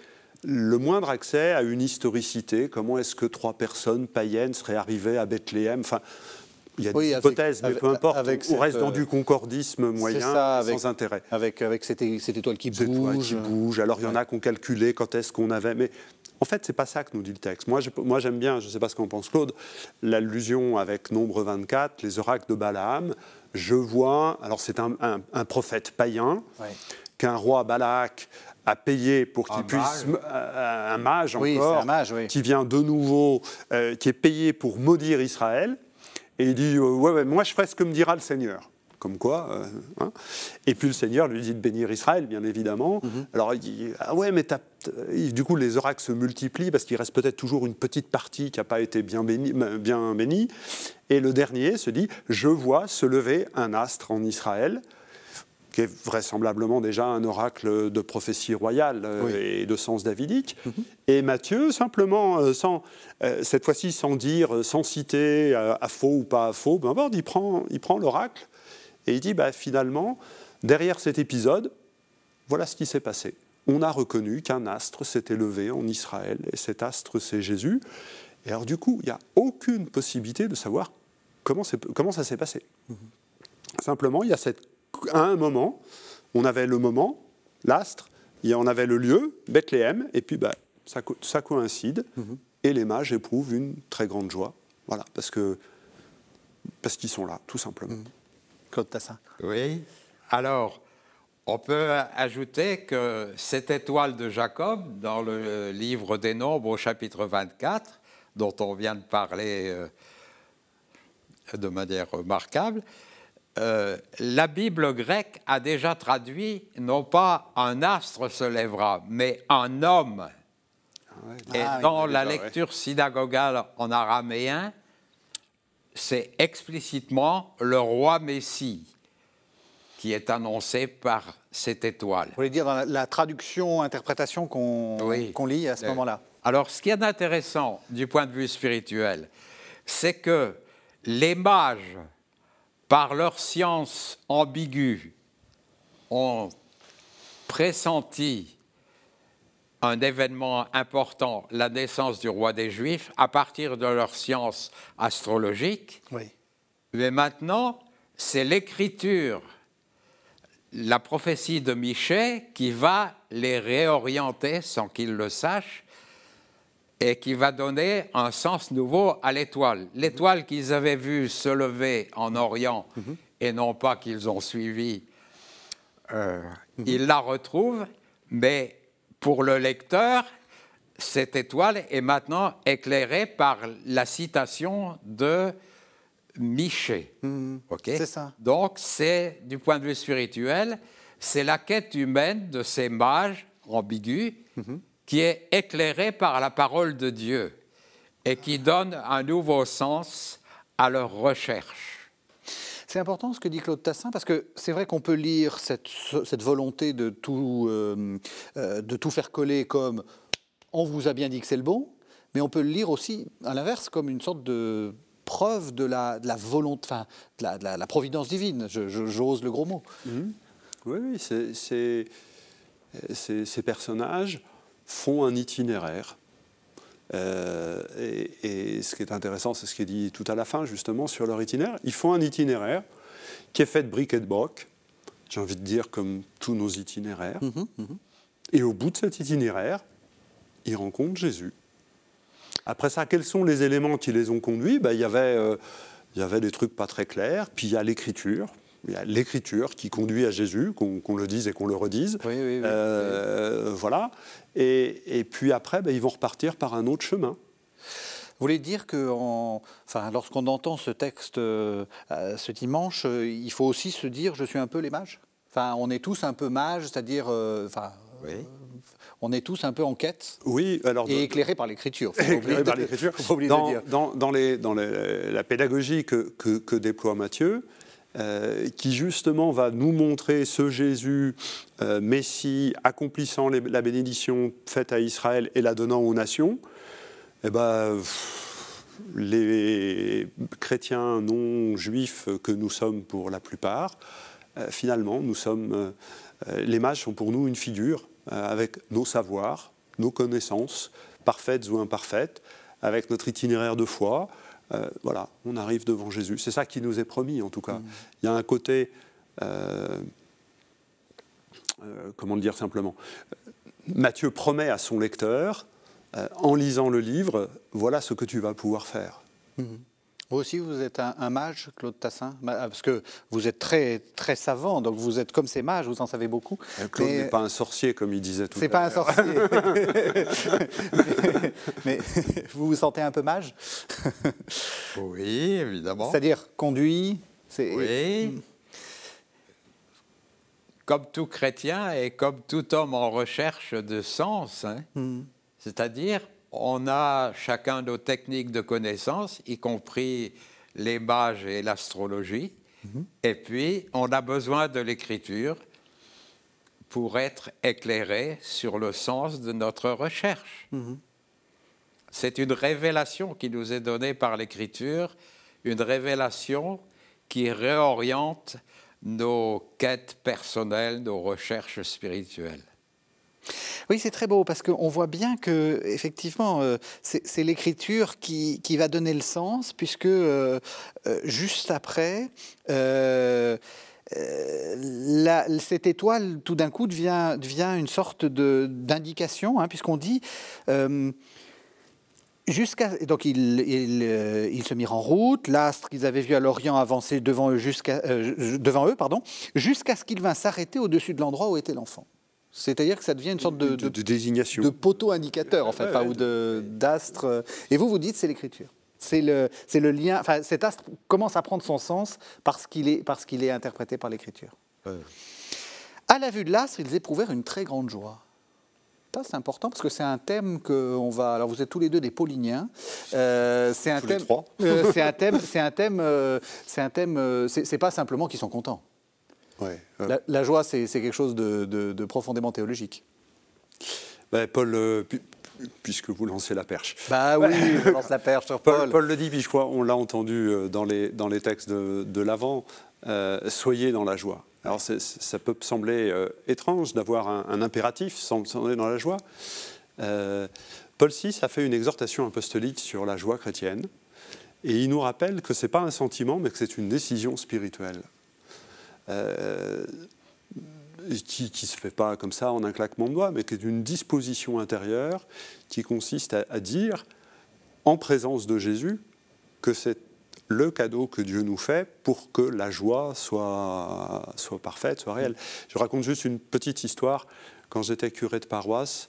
le moindre accès à une historicité. Comment est-ce que trois personnes païennes seraient arrivées à Bethléem enfin, il y a des hypothèses, mais peu importe, on reste dans du concordisme moyen, sans intérêt. Avec, avec cette, étoile qui bouge. qui bouge. Alors il y en a qui ont calculé quand est-ce qu'on avait... Mais en fait, c'est pas ça que nous dit le texte. Moi, moi j'aime bien, je ne sais pas ce qu'en pense Claude, l'allusion avec Nombre 24, les oracles de Balaam. Je vois, alors c'est un, prophète païen, qu'un roi Balak a payé pour qu'il puisse euh, un mage encore, qui vient de nouveau, euh, qui est payé pour maudire Israël, et il dit ouais, ouais, moi je ferai ce que me dira le Seigneur comme quoi. Euh, hein. Et puis le Seigneur lui dit de bénir Israël, bien évidemment. Mhm. Alors il dit Ah ouais, mais du coup les oracles se multiplient parce qu'il reste peut-être toujours une petite partie qui n'a pas été bien bénie, bien bénie. Et le dernier se dit Je vois se lever un astre en Israël qui est vraisemblablement déjà un oracle de prophétie royale euh, et de sens davidique. Mhm. Et Matthieu, simplement, euh, sans, cette fois-ci sans dire, sans citer à, faux ou pas à faux, ben, il prend, il prend l'oracle et il dit, bah, finalement, derrière cet épisode, voilà ce qui s'est passé. on a reconnu qu'un astre s'était levé en Israël, et cet astre, c'est Jésus. Et alors, du coup, il n'y a aucune possibilité de savoir comment, comment ça s'est passé. Mhm. Simplement, il y a cette, à un moment, on avait le moment, l'astre, on avait le lieu, Bethléem, et puis bah, ça, ça coïncide, mhm. et les mages éprouvent une très grande joie. Voilà, parce que parce qu'ils sont là, tout simplement. Mhm. Claude Tassin. Oui. Alors, on peut ajouter que cette étoile de Jacob, dans le livre des Nombres au chapitre 24, dont on vient de parler euh, de manière remarquable, euh, la Bible grecque a déjà traduit non pas un astre se lèvera, mais un homme. Ah Et ah dans la lecture synagogale en araméen, c'est explicitement le roi Messie qui est annoncé par cette étoile. Vous voulez dire dans la, traduction, interprétation qu'on lit à ce euh, moment-là? Alors, ce qui est intéressant du point de vue spirituel, c'est que les mages par leur science ambiguë, ont pressenti un événement important, la naissance du roi des Juifs, à partir de leur science astrologique. Oui. Mais maintenant, c'est l'écriture, la prophétie de Michée qui va les réorienter sans qu'ils le sachent et qui va donner un sens nouveau à l'étoile. L'étoile qu'ils avaient vue se lever en Orient mhm. et non pas qu'ils ont suivi, euh, mhm. ils la retrouvent, mais pour le lecteur, cette étoile est maintenant éclairée par la citation de Miché. Mhm. c'est ça. Donc, c'est, du point de vue spirituel, c'est la quête humaine de ces mages ambigus qui est éclairé par la parole de Dieu et qui donne un nouveau sens à leur recherche. C'est important ce que dit Claude Tassin, parce que c'est vrai qu'on peut lire cette, cette volonté de tout, euh, euh, de tout faire coller comme on vous a bien dit que c'est le bon, mais on peut le lire aussi, à l'inverse, comme une sorte de preuve de la, de la volonté, enfin, de la, providence divine, j'ose le gros mot. Mmh. Oui, oui c'est, ces personnages font un itinéraire. Euh, et, ce qui est intéressant, c'est ce qui est dit tout à la fin, justement, sur leur itinéraire. Ils font un itinéraire qui est fait de briques et de broc, j'ai envie de dire comme tous nos itinéraires. Mhm, mhm. Et au bout de cet itinéraire, ils rencontrent Jésus. Après ça, quels sont les éléments qui les ont conduits? Ben, il, y avait, euh, il y avait des trucs pas très clairs, puis il y a l'écriture, l'écriture qui conduit à Jésus, qu'on le dise et qu'on le redise. Oui, oui, euh, Voilà. Et, puis après, ben, ils vont repartir par un autre chemin. Vous voulez dire que, enfin, lorsqu'on entend ce texte euh, ce dimanche, euh, il faut aussi se dire je suis un peu les mages? Enfin, on est tous un peu mages, c'est-à-dire, enfin, on est tous un peu en quête. Oui, alors et éclairés par l'écriture. Éclairés par l'écriture. Dans, dans, les, dans la pédagogie que, que, que déploie Matthieu, euh, qui justement va nous montrer ce Jésus, euh, Messie, accomplissant la bénédiction faite à Israël et la donnant aux nations, eh ben, les chrétiens non juifs que nous sommes pour la plupart, euh, finalement, nous sommes, les mages sont pour nous une figure avec nos savoirs, nos connaissances, parfaites ou imparfaites, avec notre itinéraire de foi, euh, voilà, on arrive devant Jésus. C'est ça qui nous est promis, en tout cas. Mm. Il y a un côté, euh, euh, comment le dire simplement, Matthieu promet à son lecteur, en lisant le livre, voilà ce que tu vas pouvoir faire. Mm. Vous aussi, vous êtes un, mage, Claude Tassin? Parce que vous êtes très, très savant, donc vous êtes comme ces mages, vous en savez beaucoup. Euh, Claude n'est pas un sorcier, comme il disait tout à l'heure. C'est pas un sorcier. mais, vous vous sentez un peu mage? Oui, évidemment. C'est-à-dire conduit Oui. Comme tout chrétien et comme tout homme en recherche de sens, hein. hmm. c'est-à-dire on a chacun nos techniques de connaissance, y compris les mages et l'astrologie. Mhm. Et puis, on a besoin de l'écriture pour être éclairé sur le sens de notre recherche. Mhm. C'est une révélation qui nous est donnée par l'écriture, une révélation qui réoriente nos quêtes personnelles, nos recherches spirituelles. Oui, c'est très beau parce qu'on voit bien que effectivement, euh, c'est l'écriture qui, va donner le sens, puisque euh, euh, juste après, cette étoile, tout d'un coup, devient, devient, une sorte d'indication, hein, puisqu'on dit Jusqu'à, donc se mirent en route, l'astre qu'ils avaient vu à l'Orient avancer devant eux jusqu'à devant eux, pardon, jusqu'à ce qu'il vint s'arrêter au-dessus de l'endroit où était l'enfant. C'est-à-dire que ça devient une sorte de, de, désignation. De poteau indicateur, en fait, ou d'astre. Et vous, vous dites c'est l'écriture. C'est le, le lien. Enfin, cet astre commence à prendre son sens parce qu'il est, parce qu'il est interprété par l'écriture. À la vue de l'astre, ils éprouvèrent une très grande joie. Ça, c'est important parce que c'est un thème que on va. Alors, vous êtes tous les deux des Pauliniens. Euh, c'est un, thème, euh, c'est un thème. C'est un thème. Euh, c'est un thème. c'est pas simplement qu'ils sont contents. La, joie, c'est quelque chose de, profondément théologique. Ben, Paul, euh, puisque vous lancez la perche. Bah oui, je lance la perche sur Paul. Paul. le dit, puis je crois, on l'a entendu euh, dans les, dans les textes de, l'Avent, euh, soyez dans la joie. Alors ça peut sembler étrange d'avoir un, impératif sans être dans la joie. Paul VI a fait une exhortation apostolique sur la joie chrétienne, et il nous rappelle que ce n'est pas un sentiment, mais que c'est une décision spirituelle. Euh, qui ne se fait pas comme ça en un claquement de doigts, mais qui est une disposition intérieure qui consiste à, dire, en présence de Jésus, que c'est le cadeau que Dieu nous fait pour que la joie soit, soit parfaite, soit réelle. Je raconte juste une petite histoire. Quand j'étais curé de paroisse,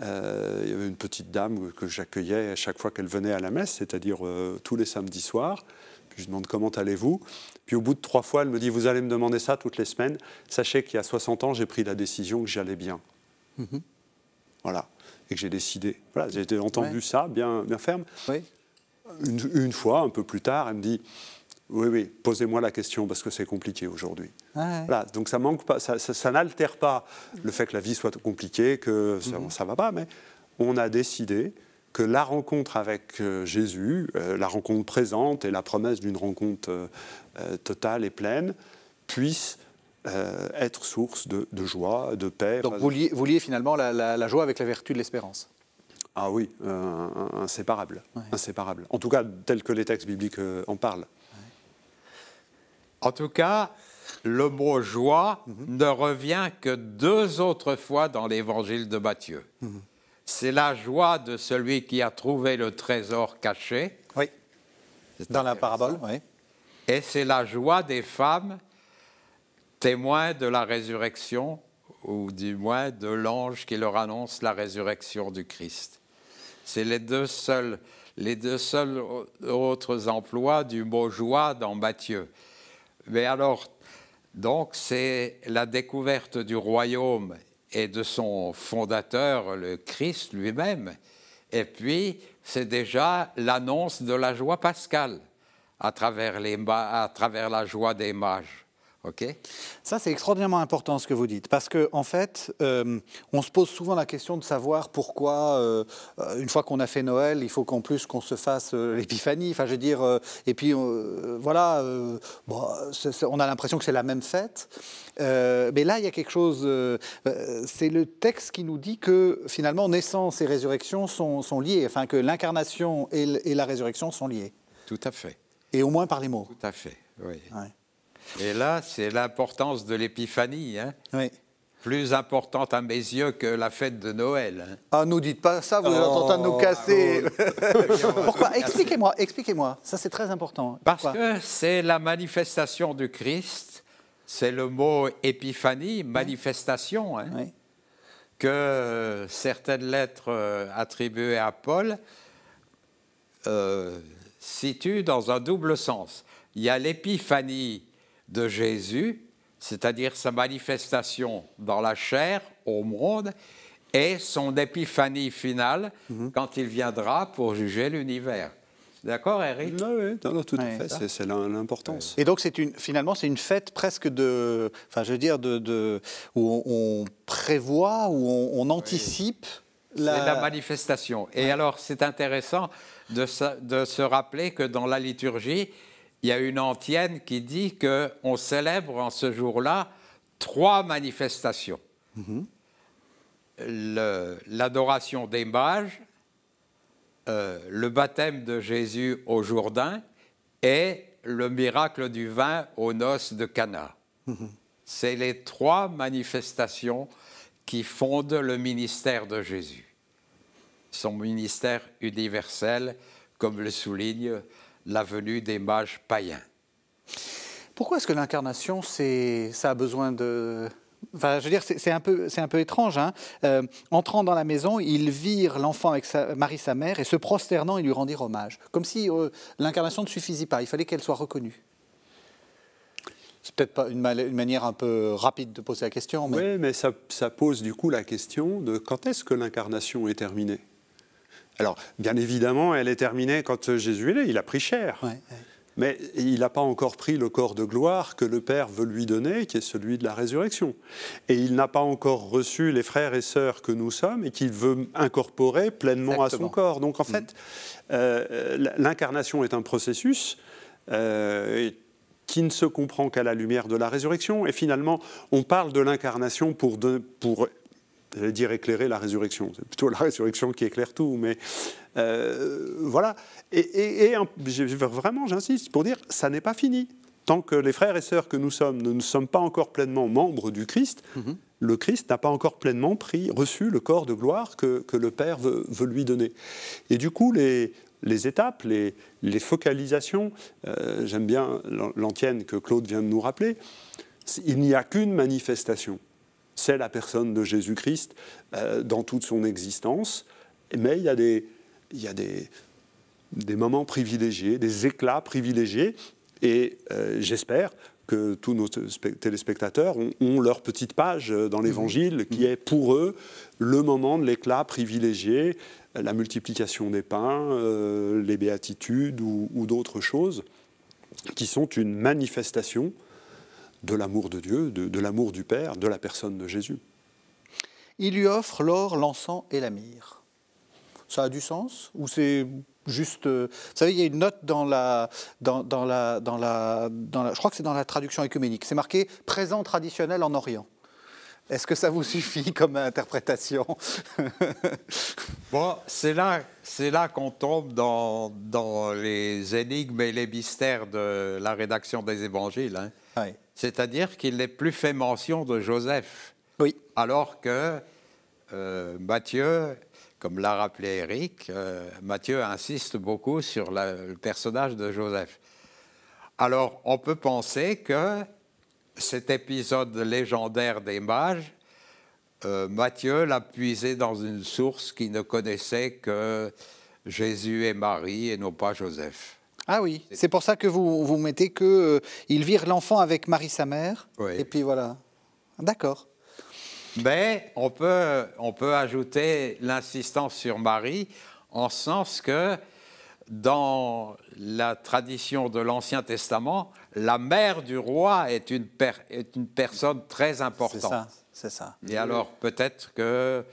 euh, il y avait une petite dame que j'accueillais à chaque fois qu'elle venait à la messe, c'est-à-dire euh, tous les samedis soirs. Je demande comment allez-vous? Puis au bout de trois fois, elle me dit, vous allez me demander ça toutes les semaines. Sachez qu'il y a 60 ans, j'ai pris la décision que j'allais bien. Mhm. Voilà. Et que j'ai décidé. Voilà, j'ai entendu ça bien, bien ferme. Oui. Une, fois, un peu plus tard, elle me dit, oui, oui, posez-moi la question parce que c'est compliqué aujourd'hui. Voilà, donc ça manque pas, ça, ça, n'altère pas le fait que la vie soit compliquée, que ça, ne mhm. va pas, mais on a décidé que la rencontre avec euh, Jésus, euh, la rencontre présente et la promesse d'une rencontre euh, totale et pleine puisse être source de, joie, de paix. Donc vous liez, finalement la, joie avec la vertu de l'espérance Ah oui, inséparable, inséparable. En tout cas, tel que les textes bibliques en parlent. En tout cas, le mot joie mhm. ne revient que deux autres fois dans l'évangile de Matthieu. Mhm. C'est la joie de celui qui a trouvé le trésor caché. Oui. Dans la parabole, oui. Et c'est la joie des femmes témoins de la résurrection, ou du moins de l'ange qui leur annonce la résurrection du Christ. C'est les deux seuls, les deux seuls autres emplois du mot joie dans Matthieu. Mais alors, donc, c'est la découverte du royaume et de son fondateur, le Christ lui-même. Et puis, c'est déjà l'annonce de la joie pascale à travers, les, à travers la joie des mages. Ça, c'est extraordinairement important ce que vous dites, parce qu'en en fait, euh, on se pose souvent la question de savoir pourquoi, euh, une fois qu'on a fait Noël, il faut qu'en plus qu'on se fasse euh, l'épiphanie. Enfin, je veux dire, et puis voilà, on a l'impression que c'est la même fête. mais là, il y a quelque chose. c'est le texte qui nous dit que finalement, naissance et résurrection sont, sont liées, enfin que l'incarnation et, la résurrection sont liées. Tout à fait. Et au moins par les mots. Tout à fait, oui. Et là, c'est l'importance de l'épiphanie. Hein. oui. Plus importante à mes yeux que la fête de Noël. Hein. Ah, nous dites pas ça, vous êtes en train de nous oh, casser. Pourquoi? Expliquez-moi, expliquez-moi. Ça, c'est très important. Parce que c'est la manifestation du Christ. C'est le mot épiphanie, manifestation, hein, oui. que certaines lettres euh, attribuées à Paul euh, situent dans un double sens. Il y a l'épiphanie de Jésus, c'est-à-dire sa manifestation dans la chair au monde, et son épiphanie finale mhm. quand il viendra pour juger l'univers. D'accord, Eric? Oui, tout à fait, c'est l'importance. Et donc, une, finalement, c'est une fête presque de, enfin, je veux dire, de, où on, prévoit, où on, anticipe la... la... manifestation. Et alors, c'est intéressant de de se rappeler que dans la liturgie, il y a une antienne qui dit qu'on célèbre en ce jour-là trois manifestations. Mhm. l'adoration des mages, euh, le baptême de Jésus au Jourdain et le miracle du vin aux noces de Cana. Mhm. C'est les trois manifestations qui fondent le ministère de Jésus. Son ministère universel, comme le souligne la venue des mages païens. Pourquoi est-ce que l'incarnation, ça a besoin de, Enfin, je veux dire, c'est un, peu, un peu étrange. Hein. Euh, entrant dans la maison, il vire l'enfant avec sa, Marie, sa mère, et se prosternant, il lui rendit hommage. Comme si euh, l'incarnation ne suffisait pas, il fallait qu'elle soit reconnue. C'est peut-être pas une, manière un peu rapide de poser la question. Mais... Oui, mais ça, ça, pose du coup la question de quand est-ce que l'incarnation est terminée? Alors, bien évidemment, elle est terminée quand Jésus est là, il a pris cher. Ouais, mais il n'a pas encore pris le corps de gloire que le Père veut lui donner, qui est celui de la résurrection. Et il n'a pas encore reçu les frères et sœurs que nous sommes et qu'il veut incorporer pleinement à son corps. Donc en mm. fait, euh, l'incarnation est un processus. Euh, qui ne se comprend qu'à la lumière de la résurrection. Et finalement, on parle de l'incarnation pour, pour j'allais dire éclairer la résurrection. C'est plutôt la résurrection qui éclaire tout, mais euh, voilà. Et, vraiment, j'insiste pour dire, ça n'est pas fini. Tant que les frères et sœurs que nous sommes ne, sommes pas encore pleinement membres du Christ, mhm. le Christ n'a pas encore pleinement pris, reçu le corps de gloire que, le Père veut, lui donner. Et du coup, les, étapes, les, focalisations, euh, j'aime bien l'antienne que Claude vient de nous rappeler, il n'y a qu'une manifestation. C'est la personne de Jésus-Christ euh, dans toute son existence. Mais il y a des, moments privilégiés, des éclats privilégiés, et euh, j'espère que tous nos téléspectateurs ont, leur petite page dans l'Évangile qui est pour eux le moment de l'éclat privilégié, la multiplication des pains, euh, les béatitudes ou, d'autres choses qui sont une manifestation de l'amour de Dieu, de, de l'amour du Père, de la personne de Jésus. Il lui offre l'or, l'encens et la myrrhe. Ça a du sens Ou c'est juste. Euh, vous savez, il y a une note dans la, dans, dans la, dans la, dans la, je crois que c'est dans la traduction écuménique. C'est marqué présent traditionnel en Orient. Est-ce que ça vous suffit comme interprétation? Bon, c'est là, c'est là qu'on tombe dans, dans, les énigmes et les mystères de la rédaction des évangiles. Hein. C'est-à-dire qu'il n'est plus fait mention de Joseph. Oui. Alors que euh, Matthieu comme l'a rappelé Eric, euh, Matthieu insiste beaucoup sur le personnage de Joseph. Alors, on peut penser que cet épisode légendaire des mages, euh, Matthieu l'a puisé dans une source qui ne connaissait que Jésus et Marie et non pas Joseph. Ah oui, c'est pour ça que vous, vous mettez qu'il euh, il vire l'enfant avec Marie sa mère, et puis voilà. D'accord. Mais on peut, on peut ajouter l'insistance sur Marie en sens que dans la tradition de l'Ancien Testament, la mère du roi est une, est une personne très importante. C'est ça, c'est ça. Et alors peut-être que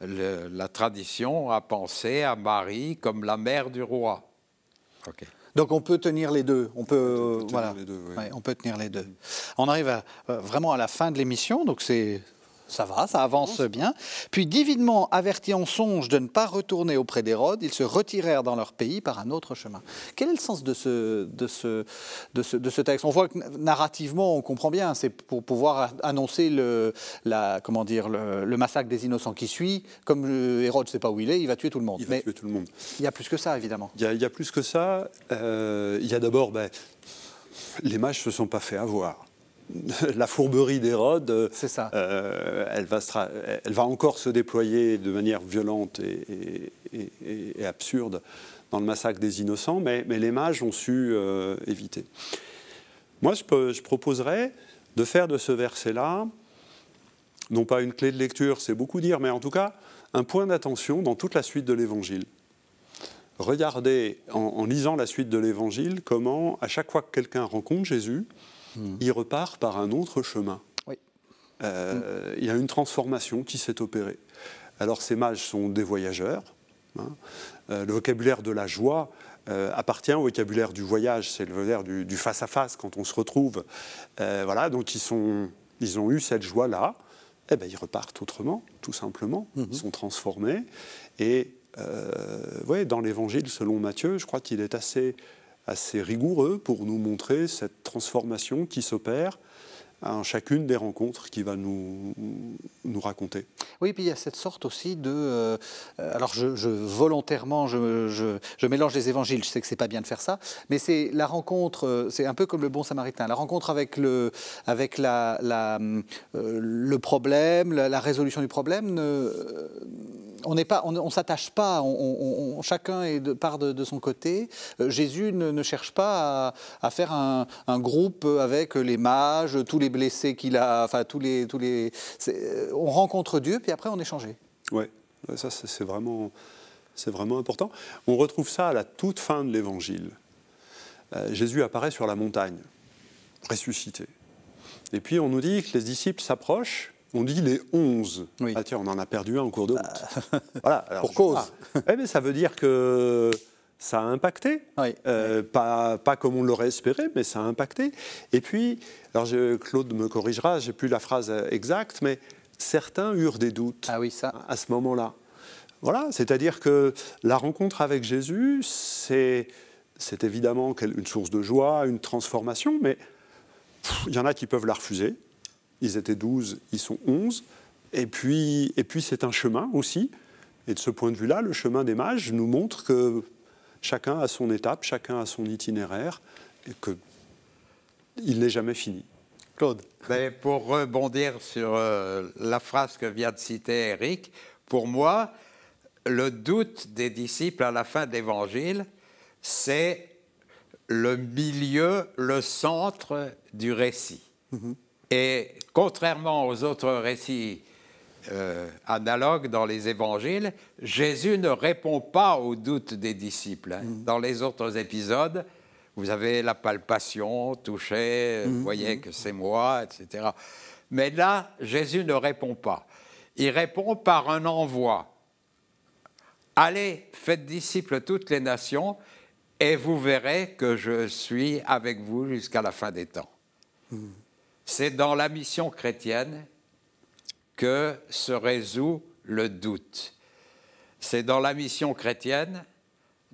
la tradition a pensé à Marie comme la mère du roi. Donc on peut tenir les deux. On peut, voilà. on peut tenir les deux. On arrive euh, vraiment à la fin de l'émission, donc c'est ça va, ça avance bien. Puis, divinement avertis en songe de ne pas retourner auprès d'Hérode, ils se retirèrent dans leur pays par un autre chemin. Quel est le sens de ce, de ce, de ce, texte? On voit que narrativement, on comprend bien, c'est pour pouvoir annoncer le, la, comment dire, le, massacre des innocents qui suit. Comme Hérode ne sait pas où il est, il va tuer tout le monde. Il va tuer tout le monde. Il y a plus que ça, évidemment. Il y a, plus que ça. Euh, il y a d'abord, ben, les mages ne se sont pas fait avoir. la fourberie d'Hérode, euh, elle, va elle, va encore se déployer de manière violente et, absurde dans le massacre des innocents, mais, les mages ont su euh, éviter. Moi, je, je, proposerais de faire de ce verset-là, non pas une clé de lecture, c'est beaucoup dire, mais en tout cas un point d'attention dans toute la suite de l'Évangile. Regardez, en lisant la suite de l'Évangile, comment à chaque fois que quelqu'un rencontre Jésus, Hmm. il repart par un autre chemin. Euh, il y a une transformation qui s'est opérée. Alors ces mages sont des voyageurs. Hein. Euh, le vocabulaire de la joie euh, appartient au vocabulaire du voyage, c'est le vocabulaire du face-à-face quand on se retrouve. voilà, donc ils, sont, ils ont eu cette joie-là. eh ben, ils repartent autrement, tout simplement. Ils mhm. sont transformés. Et euh, dans l'évangile selon Matthieu, je crois qu'il est assez, assez rigoureux pour nous montrer cette transformation qui s'opère à chacune des rencontres qu'il va nous, nous raconter. Oui, puis il y a cette sorte aussi de... Euh, alors je, volontairement, je, je, mélange les évangiles, je sais que c'est pas bien de faire ça, mais c'est la rencontre, euh, c'est un peu comme le bon samaritain, la rencontre avec le, avec la, euh, le problème, la, résolution du problème, on n'est pas, on, s'attache pas, on, chacun est de, part de, son côté. Jésus ne, cherche pas à, faire un, groupe avec les mages, tous les blessés qu'il a, enfin tous les, tous les, on rencontre Dieu, puis après on est changé. Oui, ça c'est vraiment, c'est vraiment important. On retrouve ça à la toute fin de l'Évangile. Euh, Jésus apparaît sur la montagne, ressuscité. Et puis on nous dit que les disciples s'approchent. On dit les onze. Ah tiens, on en a perdu un en cours de route. Bah, voilà, pour cause. mais ça veut dire que ça a impacté. Euh, pas, pas, comme on l'aurait espéré, mais ça a impacté. Et puis, alors je, Claude me corrigera, j'ai plus la phrase exacte, mais certains eurent des doutes ah oui, ça. à ce moment-là. Voilà, c'est-à-dire que la rencontre avec Jésus, c'est, c'est évidemment une source de joie, une transformation, mais il y en a qui peuvent la refuser. Ils étaient douze, ils sont onze. Et puis, et puis c'est un chemin aussi. Et de ce point de vue-là, le chemin des mages nous montre que chacun a son étape, chacun a son itinéraire, et qu'il n'est jamais fini. Claude Mais Pour rebondir sur euh, la phrase que vient de citer Eric, pour moi, le doute des disciples à la fin de l'Évangile, c'est le milieu, le centre du récit. Mm-hmm. Et contrairement aux autres récits euh, analogue dans les évangiles, Jésus ne répond pas aux doutes des disciples. Hein. Mm. Dans les autres épisodes, vous avez la palpation, toucher, vous mm. voyez mm. que c'est moi, etc. Mais là, Jésus ne répond pas. Il répond par un envoi. Allez, faites disciples toutes les nations, et vous verrez que je suis avec vous jusqu'à la fin des temps. C'est dans la mission chrétienne que se résout le doute. C'est dans la mission chrétienne,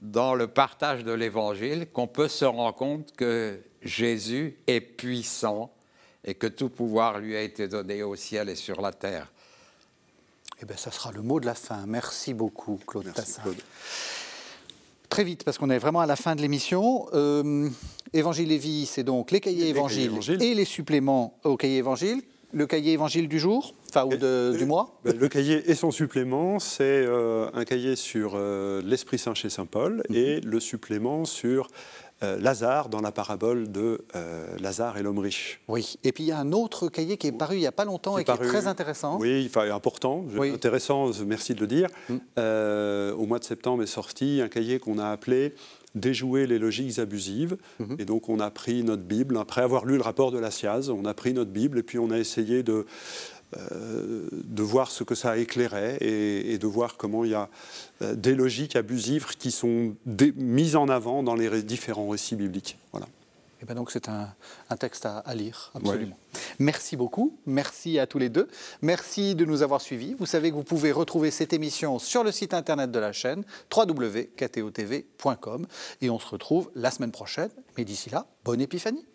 dans le partage de l'Évangile, qu'on peut se rendre compte que Jésus est puissant et que tout pouvoir lui a été donné au ciel et sur la terre. Eh bien, ça sera le mot de la fin. Merci beaucoup, Claude Tassin. Très vite, parce qu'on est vraiment à la fin de l'émission. Euh, Évangile et vie, c'est donc les cahiers évangiles et les suppléments au cahier évangile le cahier évangile du jour, enfin ou du mois ben, Le cahier et son supplément, c'est euh, un cahier sur euh, l'Esprit Saint chez Saint Paul mhm. et le supplément sur euh, Lazare dans la parabole de Lazare et l'homme riche. Oui, et puis il y a un autre cahier qui est paru il n'y a pas longtemps et qui est très intéressant. Oui, enfin, important, intéressant, merci de le dire. Mm. au mois de septembre est sorti un cahier qu'on a appelé déjouer les logiques abusives. Mhm. Et donc on a pris notre Bible, après avoir lu le rapport de la SIAZ, on a pris notre Bible et puis on a essayé de, euh, de voir ce que ça éclairait et, de voir comment il y a euh, des logiques abusives qui sont mises en avant dans les différents récits bibliques. Voilà. Et eh ben donc c'est un, texte à, lire, absolument. Merci beaucoup, merci à tous les deux. Merci de nous avoir suivis. Vous savez que vous pouvez retrouver cette émission sur le site internet de la chaîne www.ktotv.com et on se retrouve la semaine prochaine. Mais d'ici là, bonne épiphanie.